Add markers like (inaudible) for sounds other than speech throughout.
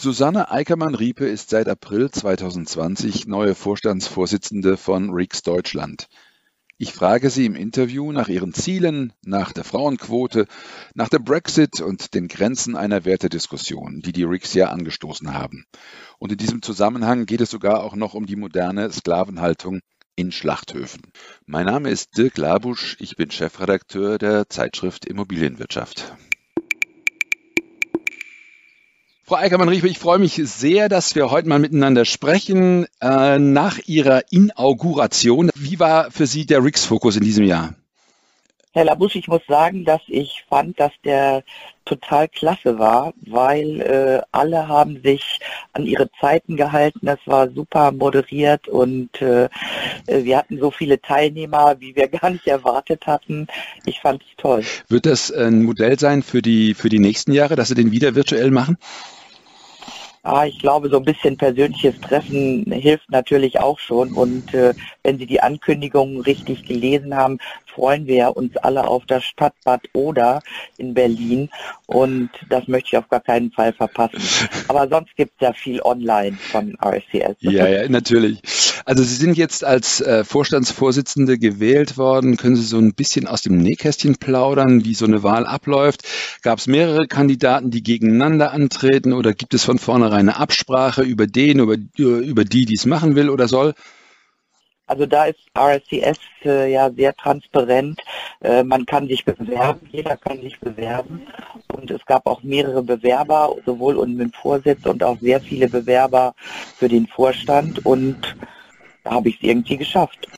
Susanne Eickermann-Riepe ist seit April 2020 neue Vorstandsvorsitzende von RIX Deutschland. Ich frage sie im Interview nach ihren Zielen, nach der Frauenquote, nach dem Brexit und den Grenzen einer Wertediskussion, die die RICS ja angestoßen haben. Und in diesem Zusammenhang geht es sogar auch noch um die moderne Sklavenhaltung in Schlachthöfen. Mein Name ist Dirk Labusch, ich bin Chefredakteur der Zeitschrift Immobilienwirtschaft. Frau Eickermann-Riepe, ich freue mich sehr, dass wir heute mal miteinander sprechen. Äh, nach Ihrer Inauguration, wie war für Sie der RIX-Fokus in diesem Jahr? Herr Labusch, ich muss sagen, dass ich fand, dass der total klasse war, weil äh, alle haben sich an ihre Zeiten gehalten. Das war super moderiert und äh, wir hatten so viele Teilnehmer, wie wir (laughs) gar nicht erwartet hatten. Ich fand es toll. Wird das ein Modell sein für die, für die nächsten Jahre, dass Sie den wieder virtuell machen? Ah, ich glaube, so ein bisschen persönliches Treffen hilft natürlich auch schon. Und äh, wenn Sie die Ankündigungen richtig gelesen haben, freuen wir uns alle auf das Stadtbad Oder in Berlin. Und das möchte ich auf gar keinen Fall verpassen. (laughs) Aber sonst gibt es ja viel online von RSCS. Ja, ja, natürlich. Also Sie sind jetzt als äh, Vorstandsvorsitzende gewählt worden. Können Sie so ein bisschen aus dem Nähkästchen plaudern, wie so eine Wahl abläuft? Gab es mehrere Kandidaten, die gegeneinander antreten oder gibt es von vornherein eine Absprache über den, über, über die, die es machen will oder soll? Also da ist RSCS äh, ja sehr transparent. Äh, man kann sich bewerben, jeder kann sich bewerben. Und es gab auch mehrere Bewerber, sowohl um den Vorsitz und auch sehr viele Bewerber für den Vorstand. Und da habe ich es irgendwie geschafft.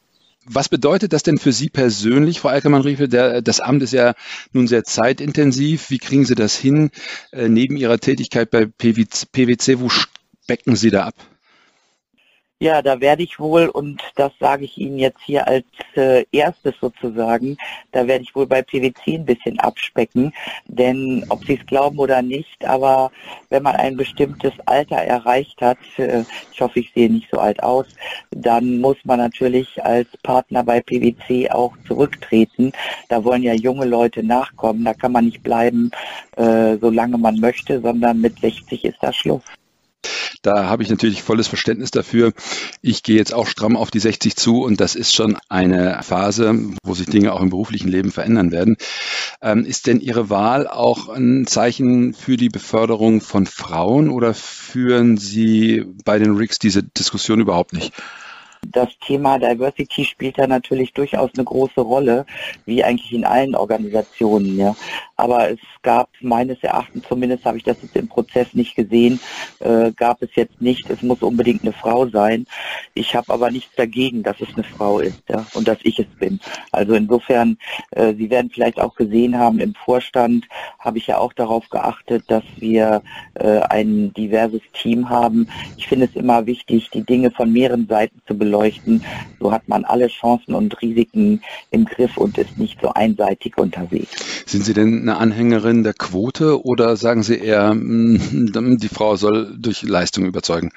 Was bedeutet das denn für Sie persönlich, Frau Eickermann-Riefe? Das Amt ist ja nun sehr zeitintensiv. Wie kriegen Sie das hin äh, neben Ihrer Tätigkeit bei PwC? Wo specken Sie da ab? Ja, da werde ich wohl, und das sage ich Ihnen jetzt hier als äh, erstes sozusagen, da werde ich wohl bei PwC ein bisschen abspecken. Denn ob Sie es glauben oder nicht, aber wenn man ein bestimmtes Alter erreicht hat, äh, ich hoffe, ich sehe nicht so alt aus, dann muss man natürlich als Partner bei PwC auch zurücktreten. Da wollen ja junge Leute nachkommen. Da kann man nicht bleiben, äh, solange man möchte, sondern mit 60 ist das Schluss. Da habe ich natürlich volles Verständnis dafür. Ich gehe jetzt auch stramm auf die 60 zu und das ist schon eine Phase, wo sich Dinge auch im beruflichen Leben verändern werden. Ähm, ist denn Ihre Wahl auch ein Zeichen für die Beförderung von Frauen oder führen Sie bei den RICS diese Diskussion überhaupt nicht? Das Thema Diversity spielt da natürlich durchaus eine große Rolle, wie eigentlich in allen Organisationen. Ja. Aber es gab meines Erachtens, zumindest habe ich das jetzt im Prozess nicht gesehen, äh, gab es jetzt nicht, es muss unbedingt eine Frau sein. Ich habe aber nichts dagegen, dass es eine Frau ist ja, und dass ich es bin. Also insofern, äh, Sie werden vielleicht auch gesehen haben, im Vorstand habe ich ja auch darauf geachtet, dass wir äh, ein diverses Team haben. Ich finde es immer wichtig, die Dinge von mehreren Seiten zu beleuchten beleuchten. So hat man alle Chancen und Risiken im Griff und ist nicht so einseitig unterwegs. Sind Sie denn eine Anhängerin der Quote oder sagen Sie eher, mm, die Frau soll durch Leistung überzeugen?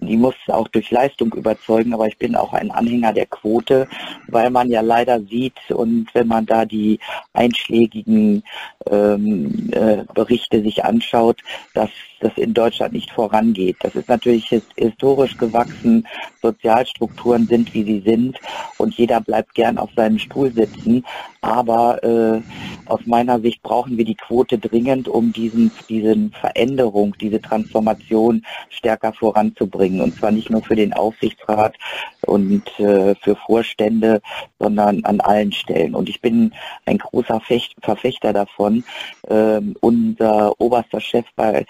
die muss auch durch Leistung überzeugen, aber ich bin auch ein Anhänger der Quote, weil man ja leider sieht und wenn man da die einschlägigen ähm, äh, Berichte sich anschaut, dass das in Deutschland nicht vorangeht. Das ist natürlich historisch gewachsen, Sozialstrukturen sind, wie sie sind und jeder bleibt gern auf seinem Stuhl sitzen, aber äh, aus meiner Sicht brauchen wir die Quote dringend, um diesen, diesen Veränderung, diese Transformation stärker voranzubringen. bringen. Und zwar nicht nur für den Aufsichtsrat und äh, für Vorstände, sondern an allen Stellen. Und ich bin ein großer Fecht Verfechter davon. Ähm, unser oberster Chef bei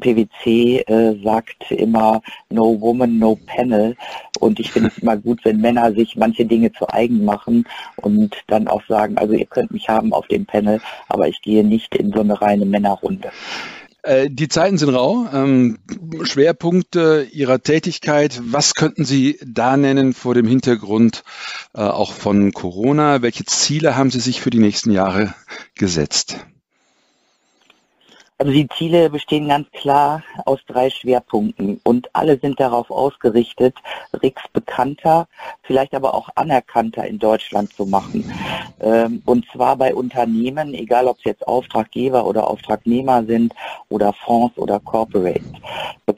PwC äh, sagt immer, no woman, no panel. Und ich finde es immer gut, wenn Männer sich manche Dinge zu eigen machen und dann auch sagen, also ihr könnt mich haben auf dem Panel, aber ich gehe nicht in so eine reine Männerrunde. Äh, die Zeiten sind rau. Ähm, Schwerpunkte Ihrer Tätigkeit, was könnten Sie da nennen vor dem Hintergrund äh, auch von Corona? Welche Ziele haben Sie sich für die nächsten Jahre gesetzt? Also die Ziele bestehen ganz klar aus drei Schwerpunkten und alle sind darauf ausgerichtet, RICS bekannter, vielleicht aber auch anerkannter in Deutschland zu machen. Ähm, und zwar bei Unternehmen, egal ob es jetzt Auftraggeber oder Auftragnehmer sind oder Fonds oder Corporates.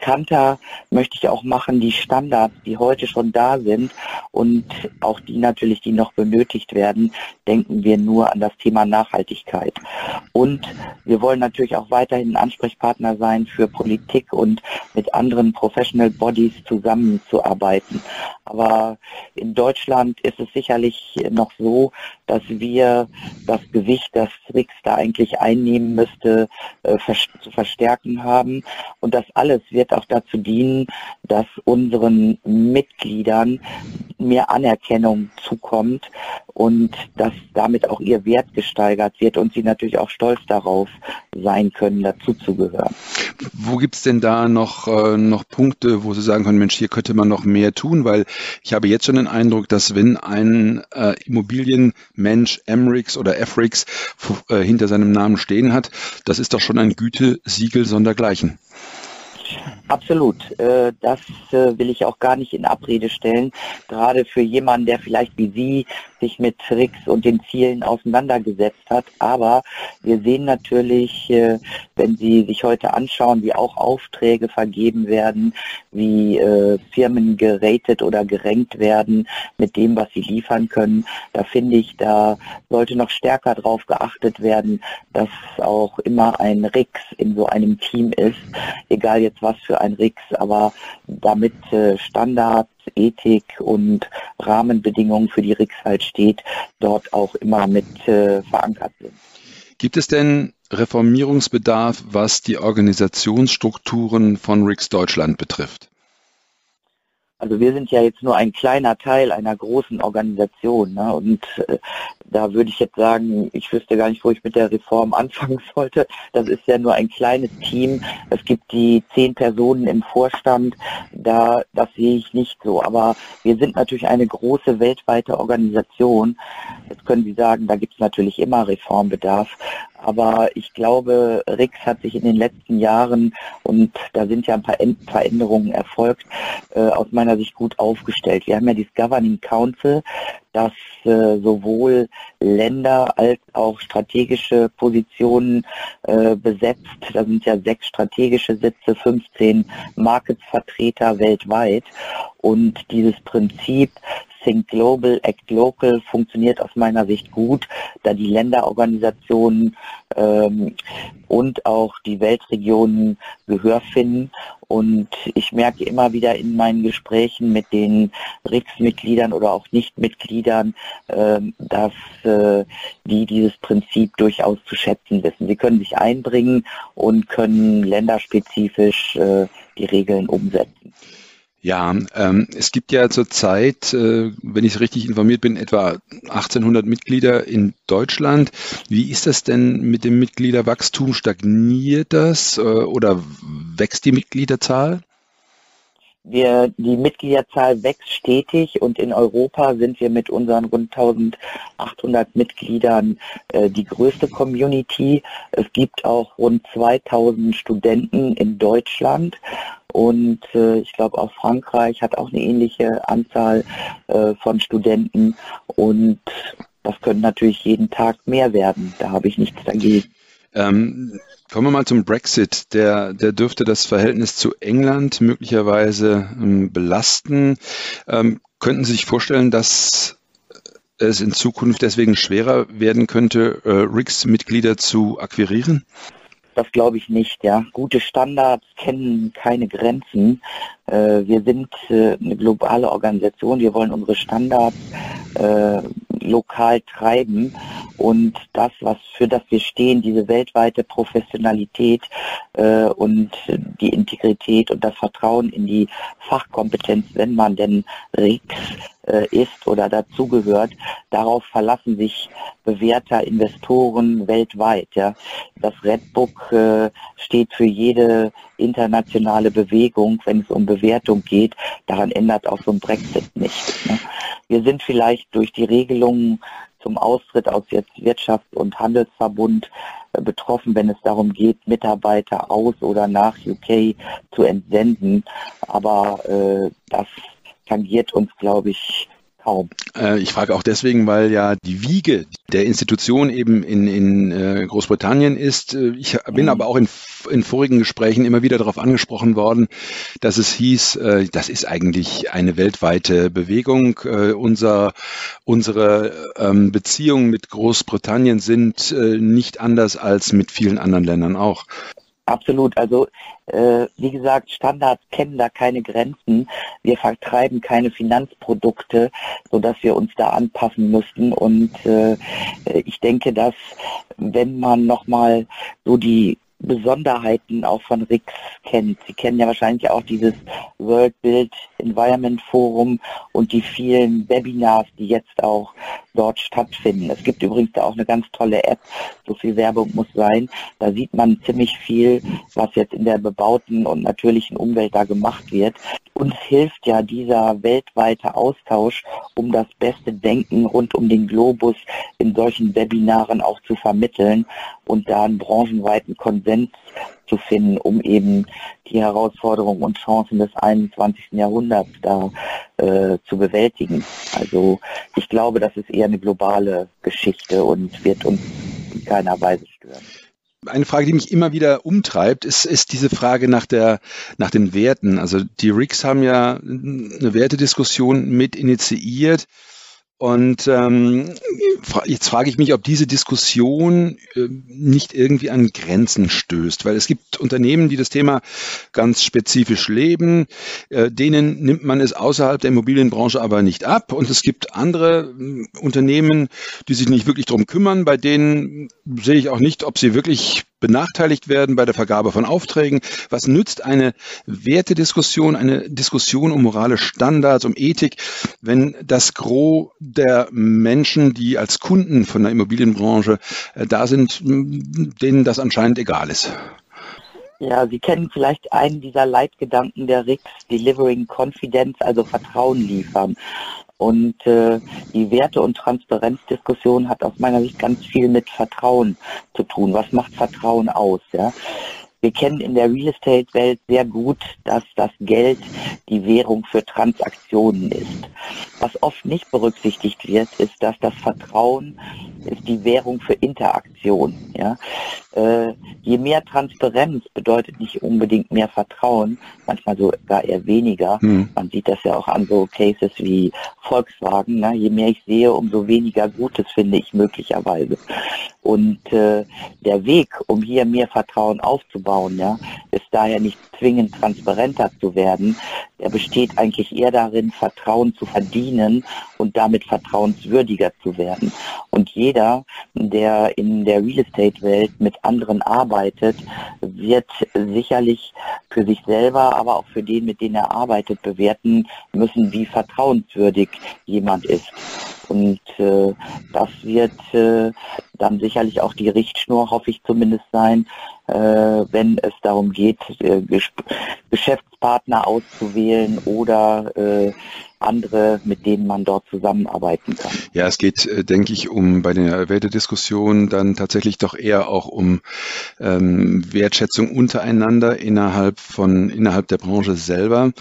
Bekannter möchte ich auch machen die Standards, die heute schon da sind und auch die natürlich, die noch benötigt werden, denken wir nur an das Thema Nachhaltigkeit. Und wir wollen natürlich auch weiter weiterhin Ansprechpartner sein für Politik und mit anderen Professional Bodies zusammenzuarbeiten. Aber in Deutschland ist es sicherlich noch so, dass wir das Gewicht, das RIX da eigentlich einnehmen müsste, äh, zu verstärken haben. Und das alles wird auch dazu dienen, dass unseren Mitgliedern mehr Anerkennung zukommt und dass damit auch ihr Wert gesteigert wird und sie natürlich auch stolz darauf sein können, dazuzugehören. Wo gibt es denn da noch, äh, noch Punkte, wo Sie sagen können, Mensch, hier könnte man noch mehr tun? Weil ich habe jetzt schon den Eindruck, dass wenn ein äh, Immobilienmensch Emrix oder Efrix äh, hinter seinem Namen stehen hat, das ist doch schon ein Gütesiegel sondergleichen. Absolut. Äh, das äh, will ich auch gar nicht in Abrede stellen. Gerade für jemanden, der vielleicht wie Sie sich mit Tricks und den Zielen auseinandergesetzt hat. Aber wir sehen natürlich, äh, wenn Sie sich heute anschauen, wie auch Aufträge vergeben werden, wie Firmen geratet oder gerankt werden mit dem, was sie liefern können. Da finde ich, da sollte noch stärker darauf geachtet werden, dass auch immer ein Rix in so einem Team ist, egal jetzt was für ein RIX, aber damit äh, Standards, Ethik und Rahmenbedingungen für die RIX halt steht, dort auch immer mit äh, verankert sind. Gibt es denn Reformierungsbedarf, was die Organisationsstrukturen von RIX Deutschland betrifft? Also wir sind ja jetzt nur ein kleiner Teil einer großen Organisation. Ne? Und äh, da würde ich jetzt sagen, ich wüsste gar nicht, wo ich mit der Reform (laughs) anfangen sollte. Das ist ja nur ein kleines Team. Es gibt die zehn Personen im Vorstand. Da, das sehe ich nicht so. Aber wir sind natürlich eine große weltweite Organisation. Jetzt können Sie sagen, da gibt es natürlich immer Reformbedarf. Aber ich glaube, RIX hat sich in den letzten Jahren, und da sind ja ein paar Veränderungen erfolgt, äh, aus meiner Sicht gut aufgestellt. Wir haben ja dieses Governing Council, das äh, sowohl Länder als auch strategische Positionen äh, besetzt. Da sind ja sechs strategische Sitze, 15 Marketsvertreter weltweit. Und dieses Prinzip Think Global, Act Local funktioniert aus meiner Sicht gut, da die Länderorganisationen ähm, und auch die Weltregionen Gehör finden. Und ich merke immer wieder in meinen Gesprächen mit den RICS-Mitgliedern oder auch Nicht-Mitgliedern, äh, dass äh, die dieses Prinzip durchaus zu schätzen wissen. Sie können sich einbringen und können länderspezifisch äh, die Regeln umsetzen. Ja, ähm, es gibt ja zurzeit, äh, wenn ich richtig informiert bin, etwa 1800 Mitglieder in Deutschland. Wie ist das denn mit dem Mitgliederwachstum? Stagniert das äh, oder wächst die Mitgliederzahl? Wir, die Mitgliederzahl wächst stetig und in Europa sind wir mit unseren rund 1800 Mitgliedern äh, die größte Community. Es gibt auch rund 2000 Studenten in Deutschland und äh, ich glaube auch Frankreich hat auch eine ähnliche Anzahl äh, von Studenten und das können natürlich jeden Tag mehr werden. Da habe ich nichts dagegen. Ähm, kommen wir mal zum Brexit. Der, der dürfte das Verhältnis zu England möglicherweise ähm, belasten. Ähm, könnten Sie sich vorstellen, dass es in Zukunft deswegen schwerer werden könnte, äh, RICS-Mitglieder zu akquirieren? Das glaube ich nicht, ja. Gute Standards kennen keine Grenzen. Äh, wir sind äh, eine globale Organisation. Wir wollen unsere Standards äh, lokal treiben. Und das, was für das wir stehen, diese weltweite Professionalität äh, und die Integrität und das Vertrauen in die Fachkompetenz, wenn man denn RICS ist oder dazugehört, darauf verlassen sich Bewerter, Investoren weltweit. Ja. Das Redbook äh, steht für jede internationale Bewegung, wenn es um Bewertung geht. Daran ändert auch so ein Brexit nicht. Ne. Wir sind vielleicht durch die Regelungen zum Austritt aus jetzt Wirtschafts- und Handelsverbund äh, betroffen, wenn es darum geht, Mitarbeiter aus oder nach UK zu entsenden. Aber äh, das tangiert uns, glaube ich, kaum. Äh, ich frage auch deswegen, weil ja die Wiege der Institution eben in, in äh, Großbritannien ist. Äh, ich bin mhm. aber auch in, in vorigen Gesprächen immer wieder darauf angesprochen worden, dass es hieß, das ist eigentlich eine weltweite Bewegung. Unser, unsere ähm, Beziehungen mit Großbritannien sind nicht anders als mit vielen anderen Ländern auch. Absolut. Also äh, wie gesagt, Standards kennen da keine Grenzen. Wir vertreiben keine Finanzprodukte, sodass wir uns da anpassen müssten. Und äh, ich denke, dass wenn man nochmal so die Besonderheiten auch von RIX kennt. Sie kennen ja wahrscheinlich auch dieses World Build Environment Forum und die vielen Webinars, die jetzt auch dort stattfinden. Es gibt übrigens da auch eine ganz tolle App, so viel Werbung muss sein. Da sieht man ziemlich viel, was jetzt in der bebauten und natürlichen Umwelt da gemacht wird. Uns hilft ja dieser weltweite Austausch, um das beste Denken rund um den Globus in solchen Webinaren auch zu vermitteln und da einen branchenweiten Konsens zu finden, um eben die Herausforderungen und Chancen des 21. Jahrhunderts da äh, zu bewältigen. Also ich glaube, das ist eher eine globale Geschichte und wird uns in keiner Weise stören. Eine Frage, die mich immer wieder umtreibt, ist, ist diese Frage nach, der, nach den Werten. Also die RICS haben ja eine Wertediskussion mit initiiert. Und ähm, jetzt frage ich mich, ob diese Diskussion äh, nicht irgendwie an Grenzen stößt, weil es gibt Unternehmen, die das Thema ganz spezifisch leben, äh, denen nimmt man es außerhalb der Immobilienbranche aber nicht ab. Und es gibt andere äh, Unternehmen, die sich nicht wirklich darum kümmern, bei denen sehe ich auch nicht, ob sie wirklich benachteiligt werden bei der Vergabe von Aufträgen. Was nützt eine Wertediskussion, eine Diskussion um morale Standards, um Ethik, wenn das Gros der Menschen, die als Kunden von der Immobilienbranche äh, da sind, denen das anscheinend egal ist? Ja, Sie kennen vielleicht einen dieser Leitgedanken der RICS, Delivering Confidence, also Vertrauen liefern. Und äh, die Werte- und Transparenzdiskussion hat aus meiner Sicht ganz viel mit Vertrauen zu tun. Was macht Vertrauen aus? Ja? Wir kennen in der Real Estate-Welt sehr gut, dass das Geld die Währung für Transaktionen ist. Was oft nicht berücksichtigt wird, ist, dass das Vertrauen ist die Währung für Interaktion. Ja? Äh, je mehr Transparenz bedeutet nicht unbedingt mehr Vertrauen, manchmal sogar eher weniger. Mhm. Man sieht das ja auch an so Cases wie Volkswagen. Ne? Je mehr ich sehe, umso weniger Gutes finde ich möglicherweise. Und äh, der Weg, um hier mehr Vertrauen aufzubauen, ja, ist daher nicht zwingend transparenter zu werden. Der besteht eigentlich eher darin, Vertrauen zu verdienen und damit vertrauenswürdiger zu werden. Und jeder, der in der Real Estate Welt mit anderen arbeitet, wird sicherlich für sich selber, aber auch für den, mit dem er arbeitet, bewerten müssen, wie vertrauenswürdig jemand ist. Und äh, das wird äh, dann sicherlich auch die Richtschnur, hoffe ich zumindest sein, äh, wenn es darum geht, äh, Geschäftspartner auszuwählen oder äh, andere, mit denen man dort zusammenarbeiten kann. Ja, es geht, äh, denke ich, um bei der Wertediskussion dann tatsächlich doch eher auch um ähm, Wertschätzung untereinander innerhalb von innerhalb der Branche selber.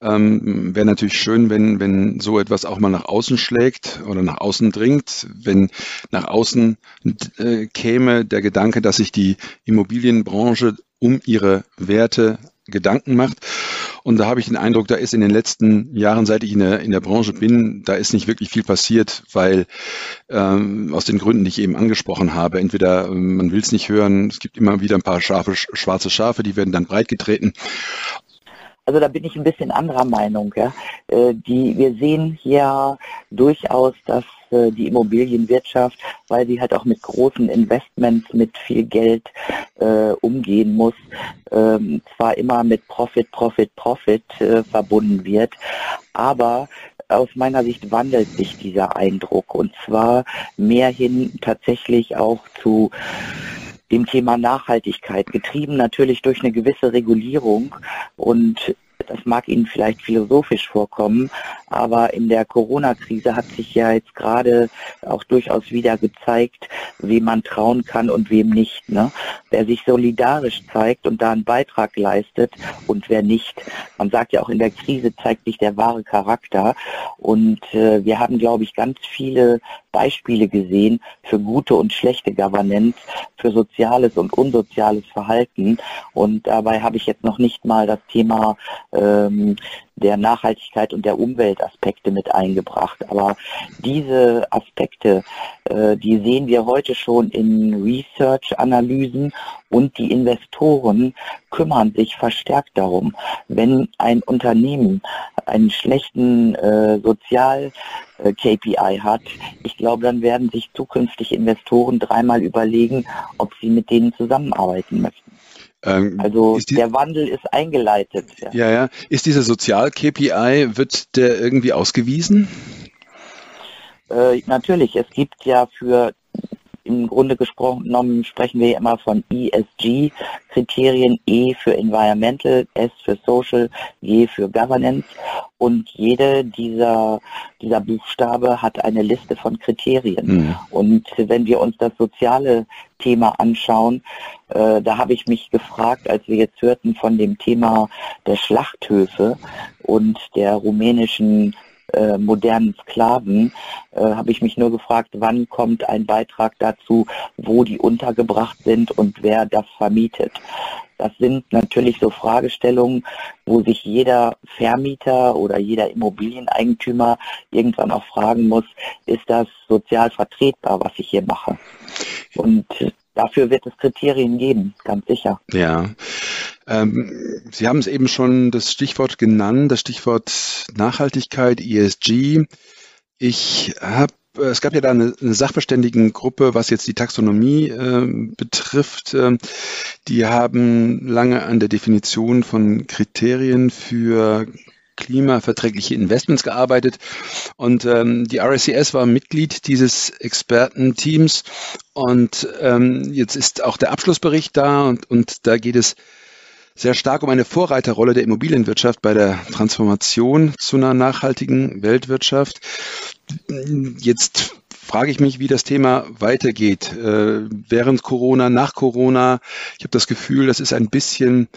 Ähm, Wäre natürlich schön, wenn wenn so etwas auch mal nach außen schlägt oder nach außen dringt, wenn nach außen äh, käme der Gedanke, dass sich die Immobilienbranche um ihre Werte Gedanken macht. Und da habe ich den Eindruck, da ist in den letzten Jahren, seit ich in der, in der Branche bin, da ist nicht wirklich viel passiert, weil ähm, aus den Gründen, die ich eben angesprochen habe, entweder ähm, man will es nicht hören, es gibt immer wieder ein paar scharfe, schwarze Schafe, die werden dann breitgetreten. Also da bin ich ein bisschen anderer Meinung. Ja. Äh, die, wir sehen hier durchaus, dass äh, die Immobilienwirtschaft, weil sie halt auch mit großen Investments, mit viel Geld äh, umgehen muss, ähm, zwar immer mit Profit, Profit, Profit äh, verbunden wird, aber aus meiner Sicht wandelt sich dieser Eindruck und zwar mehr hin tatsächlich auch zu dem Thema Nachhaltigkeit, getrieben natürlich durch eine gewisse Regulierung und das mag Ihnen vielleicht philosophisch vorkommen, aber in der Corona-Krise hat sich ja jetzt gerade auch durchaus wieder gezeigt, wem man trauen kann und wem nicht. Ne? Wer sich solidarisch zeigt und da einen Beitrag leistet und wer nicht. Man sagt ja auch in der Krise zeigt sich der wahre Charakter und äh, wir haben, glaube ich, ganz viele Beispiele gesehen für gute und schlechte Governance, für soziales und unsoziales Verhalten. Und dabei habe ich jetzt noch nicht mal das Thema ähm, der Nachhaltigkeit und der Umweltaspekte mit eingebracht. Aber diese Aspekte, äh, die sehen wir heute schon in Research-Analysen und die Investoren kümmern sich verstärkt darum. Wenn ein Unternehmen einen schlechten äh, Sozial-KPI äh, hat, ich glaube, dann werden sich zukünftig Investoren dreimal überlegen, ob sie mit denen zusammenarbeiten möchten. Ähm, also die, der Wandel ist eingeleitet. Ja, ja. ja. Ist dieser Sozial-KPI, wird der irgendwie ausgewiesen? Äh, natürlich, es gibt ja für im Grunde gesprochen sprechen wir immer von ESG-Kriterien, E für Environmental, S für Social, G für Governance. Und jede dieser, dieser Buchstabe hat eine Liste von Kriterien. Mhm. Und wenn wir uns das soziale Thema anschauen, äh, da habe ich mich gefragt, als wir jetzt hörten von dem Thema der Schlachthöfe und der rumänischen äh, modernen Sklaven, äh, habe ich mich nur gefragt, wann kommt ein Beitrag dazu, wo die untergebracht sind und wer das vermietet. Das sind natürlich so Fragestellungen, wo sich jeder Vermieter oder jeder Immobilieneigentümer irgendwann auch fragen muss, ist das sozial vertretbar, was ich hier mache? Und dafür wird es Kriterien geben, ganz sicher. Ja. Ähm, Sie haben es eben schon das Stichwort genannt, das Stichwort Nachhaltigkeit, ESG. Ich habe es gab ja da eine, Sachverständigengruppe, was jetzt die Taxonomie äh, betrifft. Äh, die haben lange an der Definition von Kriterien für klimaverträgliche Investments gearbeitet. Und ähm, die RSCS war Mitglied dieses Expertenteams. Und ähm, jetzt ist auch der Abschlussbericht da und, und da geht es sehr stark um eine Vorreiterrolle der Immobilienwirtschaft bei der Transformation zu einer nachhaltigen Weltwirtschaft. Jetzt frage ich mich, wie das Thema weitergeht. Äh, während Corona, nach Corona. Ich habe das Gefühl, das ist ein bisschen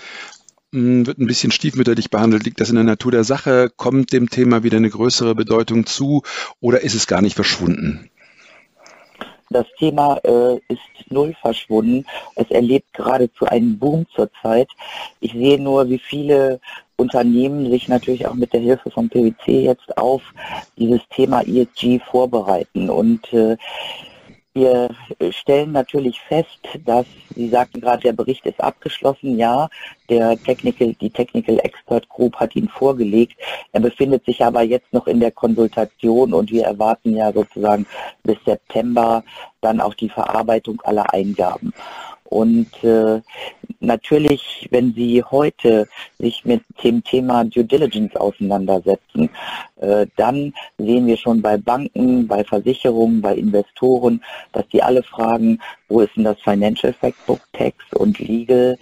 wird ein bisschen stiefmütterlich behandelt. Liegt das in der Natur der Sache? Kommt dem Thema wieder eine größere Bedeutung zu oder ist es gar nicht verschwunden? Das Thema äh, ist null verschwunden. Es erlebt geradezu einen Boom zurzeit. Ich sehe nur, wie viele Unternehmen sich natürlich auch mit der Hilfe von PwC jetzt auf dieses Thema ESG vorbereiten. Und äh, wir stellen natürlich fest, dass, Sie sagten gerade, der Bericht ist abgeschlossen. Ja, der Technical, die Technical Expert Group hat ihn vorgelegt. Er befindet sich aber jetzt noch in der Konsultation und wir erwarten ja sozusagen bis September dann auch die Verarbeitung aller Eingaben. Und äh, natürlich, wenn Sie heute sich mit dem Thema Due Diligence auseinandersetzen, äh, dann sehen wir schon bei Banken, bei Versicherungen, bei Investoren, dass die alle fragen, wo ist denn das Financial Factbook, Tax und Legal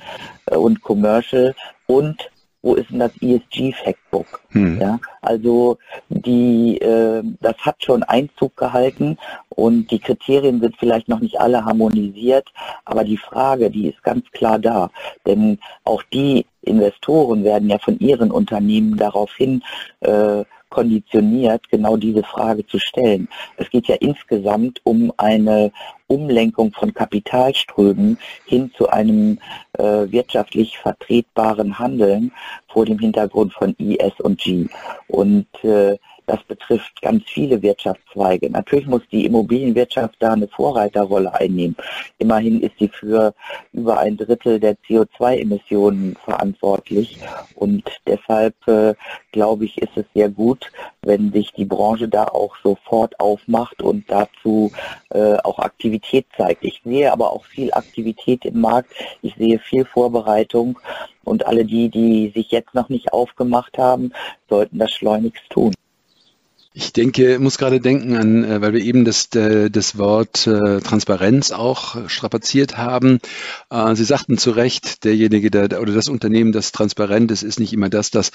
äh, und Commercial? Und wo ist denn das ESG Factbook? Hm. Ja, also die, äh, das hat schon Einzug gehalten und die Kriterien sind vielleicht noch nicht alle harmonisiert, aber die Frage, die ist ganz klar da, denn auch die Investoren werden ja von ihren Unternehmen daraufhin äh, konditioniert, genau diese Frage zu stellen. Es geht ja insgesamt um eine Umlenkung von Kapitalströmen hin zu einem äh, wirtschaftlich vertretbaren Handeln vor dem Hintergrund von IS und G. Und äh, das betrifft ganz viele Wirtschaftszweige. Natürlich muss die Immobilienwirtschaft da eine Vorreiterrolle einnehmen. Immerhin ist sie für über ein Drittel der CO2-Emissionen verantwortlich. Und deshalb äh, glaube ich, ist es sehr gut, wenn sich die Branche da auch sofort aufmacht und dazu äh, auch Aktivität zeigt. Ich sehe aber auch viel Aktivität im Markt. Ich sehe viel Vorbereitung. Und alle die, die sich jetzt noch nicht aufgemacht haben, sollten das schleunigst tun. Ich denke, muss gerade denken an, äh, weil wir eben das, äh, das Wort äh, Transparenz auch strapaziert haben. Sie sagten zu Recht, derjenige der, oder das Unternehmen, das transparent ist, ist nicht immer das, das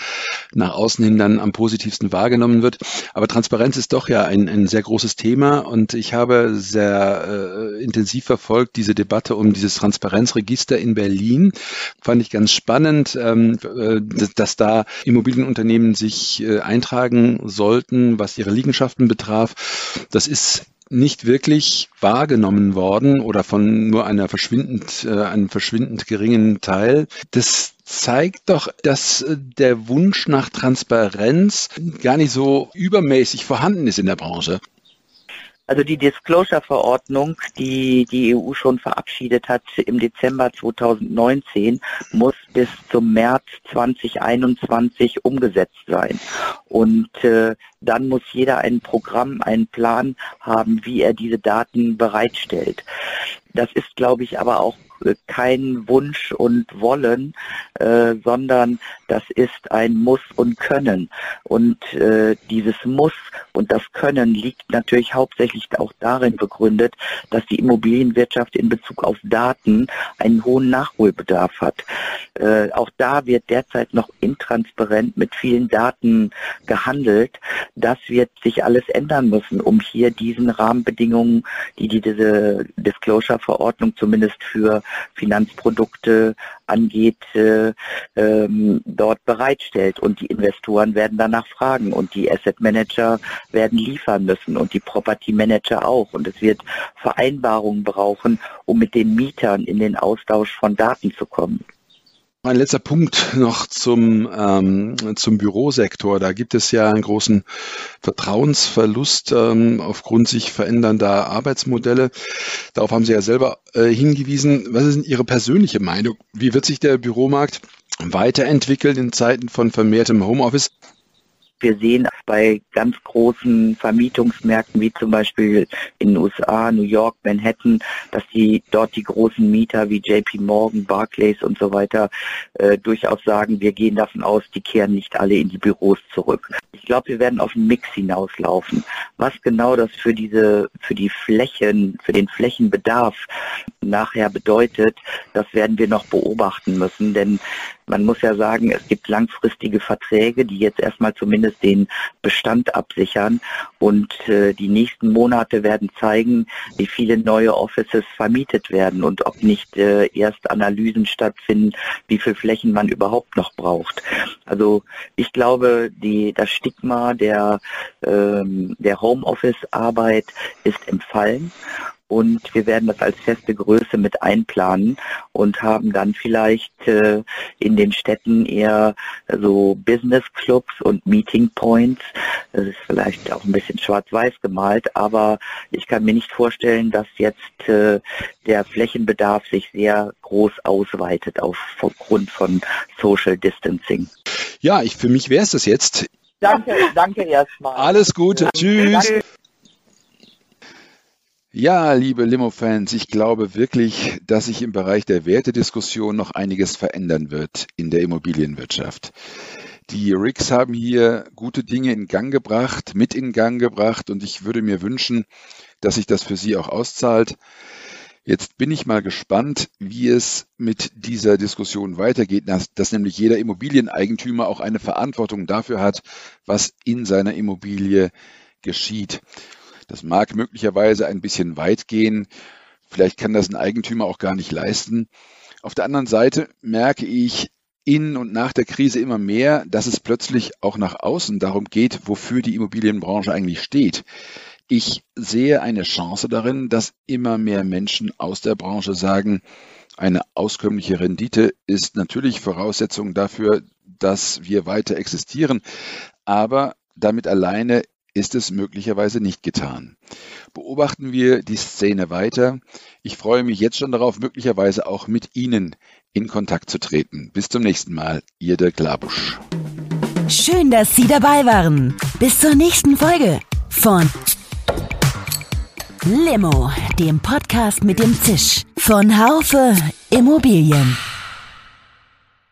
nach außen hin dann am positivsten wahrgenommen wird. Aber Transparenz ist doch ja ein, ein sehr großes Thema und ich habe sehr äh, intensiv verfolgt diese Debatte um dieses Transparenzregister in Berlin. Fand ich ganz spannend, ähm, dass, da Immobilienunternehmen sich äh, eintragen sollten, was ihre Liegenschaften betraf. Das ist nicht wirklich wahrgenommen worden oder von nur einer verschwindend, äh, einem verschwindend geringen Teil. Das zeigt doch, dass äh, der Wunsch nach Transparenz gar nicht so übermäßig vorhanden ist in der Branche. Also die Disclosure-Verordnung, die die EU schon verabschiedet hat im Dezember 2019, muss bis zum März 2021 umgesetzt sein. Und äh, dann muss jeder ein Programm, einen Plan haben, wie er diese Daten bereitstellt. Das ist, glaube ich, aber auch kein Wunsch und Wollen, äh, sondern das ist ein Muss und Können. Und äh, dieses Muss und das Können liegt natürlich hauptsächlich auch darin begründet, dass die Immobilienwirtschaft in Bezug auf Daten einen hohen Nachholbedarf hat. Äh, auch da wird derzeit noch intransparent mit vielen Daten gehandelt. Das wird sich alles ändern müssen, um hier diesen Rahmenbedingungen, die diese Disclosure-Verordnung zumindest für Finanzprodukte angeht, äh, ähm, dort bereitstellt. Und die Investoren werden danach fragen und die Asset Manager werden liefern müssen und die Property Manager auch. Und es wird Vereinbarungen brauchen, um mit den Mietern in den Austausch von Daten zu kommen. Ein letzter Punkt noch zum, ähm, zum Bürosektor. Da gibt es ja einen großen Vertrauensverlust ähm, aufgrund sich verändernder Arbeitsmodelle. Darauf haben Sie ja selber äh, hingewiesen. Was ist denn Ihre persönliche Meinung? Wie wird sich der Büromarkt weiterentwickeln in Zeiten von vermehrtem Homeoffice? Wir sehen bei ganz großen Vermietungsmärkten wie zum Beispiel in den USA, New York, Manhattan, dass die dort die großen Mieter wie JP Morgan, Barclays und so weiter äh, durchaus sagen, wir gehen davon aus, die kehren nicht alle in die Büros zurück. Ich glaube, wir werden auf einen Mix hinauslaufen. Was genau das für diese, für die Flächen, für den Flächenbedarf nachher bedeutet, das werden wir noch beobachten müssen, denn man muss ja sagen, es gibt langfristige Verträge, die jetzt erstmal zumindest den Bestand absichern und äh, die nächsten Monate werden zeigen, wie viele neue Offices vermietet werden und ob nicht äh, erst Analysen stattfinden, wie viel Flächen man überhaupt noch braucht. Also ich glaube, die, das Stigma der, ähm, der Homeoffice-Arbeit ist im Fallen und wir werden das als feste Größe mit einplanen und haben dann vielleicht äh, in den Städten eher so Business Clubs und Meeting Points. Das ist vielleicht auch ein bisschen schwarz-weiß gemalt, aber ich kann mir nicht vorstellen, dass jetzt äh, der Flächenbedarf sich sehr groß ausweitet aufgrund von Social Distancing. Ja, ich, für mich wäre es das jetzt. Danke, danke erstmal. Alles Gute. Tschüss. Danke. Ja, liebe Limo-Fans, ich glaube wirklich, dass sich im Bereich der Wertediskussion noch einiges verändern wird in der Immobilienwirtschaft. Die RICS haben hier gute Dinge in Gang gebracht, mit in Gang gebracht und ich würde mir wünschen, dass sich das für Sie auch auszahlt. Jetzt bin ich mal gespannt, wie es mit dieser Diskussion weitergeht, dass, dass, nämlich jeder Immobilieneigentümer auch eine Verantwortung dafür hat, was in seiner Immobilie geschieht. Das mag möglicherweise ein bisschen weit gehen. Vielleicht kann das ein Eigentümer auch gar nicht leisten. Auf der anderen Seite merke ich, in und nach der Krise immer mehr, dass es plötzlich auch nach außen darum geht, wofür die Immobilienbranche eigentlich steht. Ich sehe eine Chance darin, dass immer mehr Menschen aus der Branche sagen, eine auskömmliche Rendite ist natürlich Voraussetzung dafür, dass wir weiter existieren, aber damit alleine ist es möglicherweise nicht getan. Beobachten wir die Szene weiter. Ich freue mich jetzt schon darauf, möglicherweise auch mit Ihnen in Kontakt zu treten. Bis zum nächsten Mal, Ihr Dirk Labusch. Schön, dass Sie dabei waren. Bis zur nächsten Folge von Limo, dem Podcast mit dem Zisch von Haufe Immobilien.